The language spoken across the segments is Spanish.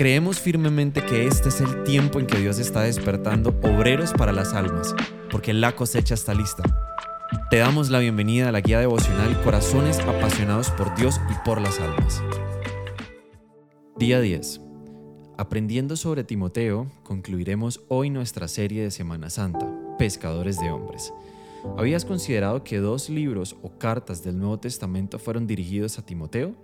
Creemos firmemente que este es el tiempo en que Dios está despertando obreros para las almas, porque la cosecha está lista. Te damos la bienvenida a la guía devocional Corazones apasionados por Dios y por las almas. Día 10. Aprendiendo sobre Timoteo, concluiremos hoy nuestra serie de Semana Santa, Pescadores de Hombres. ¿Habías considerado que dos libros o cartas del Nuevo Testamento fueron dirigidos a Timoteo?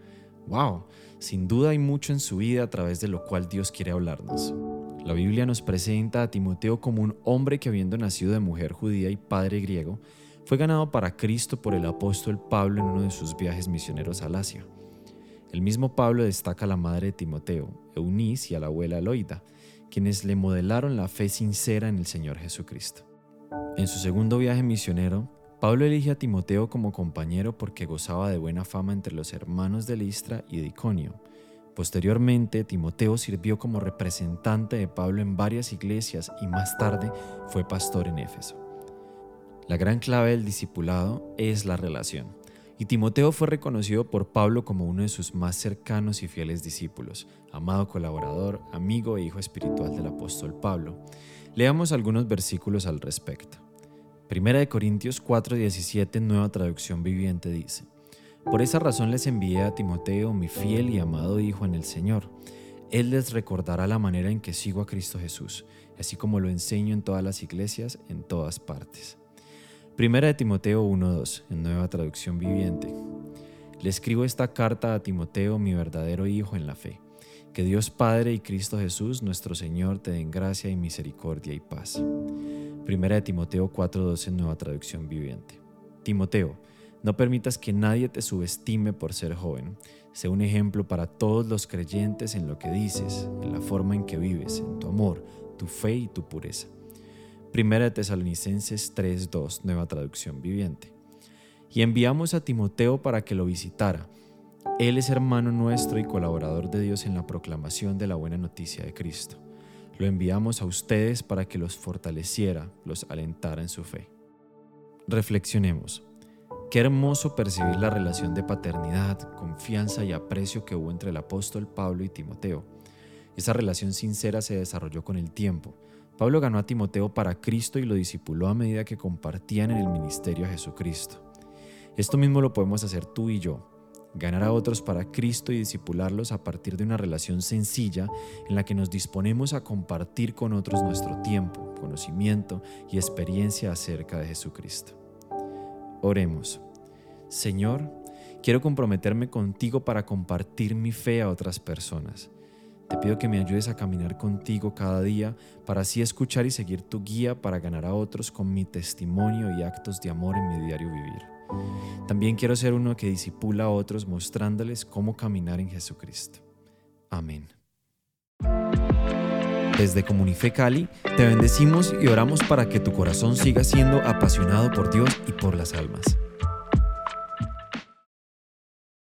¡Wow! Sin duda hay mucho en su vida a través de lo cual Dios quiere hablarnos. La Biblia nos presenta a Timoteo como un hombre que habiendo nacido de mujer judía y padre griego, fue ganado para Cristo por el apóstol Pablo en uno de sus viajes misioneros al Asia. El mismo Pablo destaca a la madre de Timoteo, Eunice, y a la abuela Loida, quienes le modelaron la fe sincera en el Señor Jesucristo. En su segundo viaje misionero, Pablo elige a Timoteo como compañero porque gozaba de buena fama entre los hermanos de Listra y de Iconio. Posteriormente, Timoteo sirvió como representante de Pablo en varias iglesias y más tarde fue pastor en Éfeso. La gran clave del discipulado es la relación, y Timoteo fue reconocido por Pablo como uno de sus más cercanos y fieles discípulos, amado colaborador, amigo e hijo espiritual del apóstol Pablo. Leamos algunos versículos al respecto. Primera de Corintios 4:17, nueva traducción viviente dice, Por esa razón les envié a Timoteo, mi fiel y amado hijo en el Señor. Él les recordará la manera en que sigo a Cristo Jesús, así como lo enseño en todas las iglesias, en todas partes. Primera de Timoteo 1:2, en nueva traducción viviente. Le escribo esta carta a Timoteo, mi verdadero hijo en la fe. Que Dios Padre y Cristo Jesús, nuestro Señor, te den gracia y misericordia y paz. Primera de Timoteo 4:12, nueva traducción viviente. Timoteo, no permitas que nadie te subestime por ser joven. Sé un ejemplo para todos los creyentes en lo que dices, en la forma en que vives, en tu amor, tu fe y tu pureza. Primera de Tesalonicenses 3:2, nueva traducción viviente. Y enviamos a Timoteo para que lo visitara. Él es hermano nuestro y colaborador de Dios en la proclamación de la buena noticia de Cristo. Lo enviamos a ustedes para que los fortaleciera, los alentara en su fe. Reflexionemos. Qué hermoso percibir la relación de paternidad, confianza y aprecio que hubo entre el apóstol Pablo y Timoteo. Esa relación sincera se desarrolló con el tiempo. Pablo ganó a Timoteo para Cristo y lo discipuló a medida que compartían en el ministerio a Jesucristo. Esto mismo lo podemos hacer tú y yo, ganar a otros para Cristo y disipularlos a partir de una relación sencilla en la que nos disponemos a compartir con otros nuestro tiempo, conocimiento y experiencia acerca de Jesucristo. Oremos. Señor, quiero comprometerme contigo para compartir mi fe a otras personas. Te pido que me ayudes a caminar contigo cada día para así escuchar y seguir tu guía para ganar a otros con mi testimonio y actos de amor en mi diario vivir. También quiero ser uno que disipula a otros mostrándoles cómo caminar en Jesucristo. Amén. Desde Comunife Cali, te bendecimos y oramos para que tu corazón siga siendo apasionado por Dios y por las almas.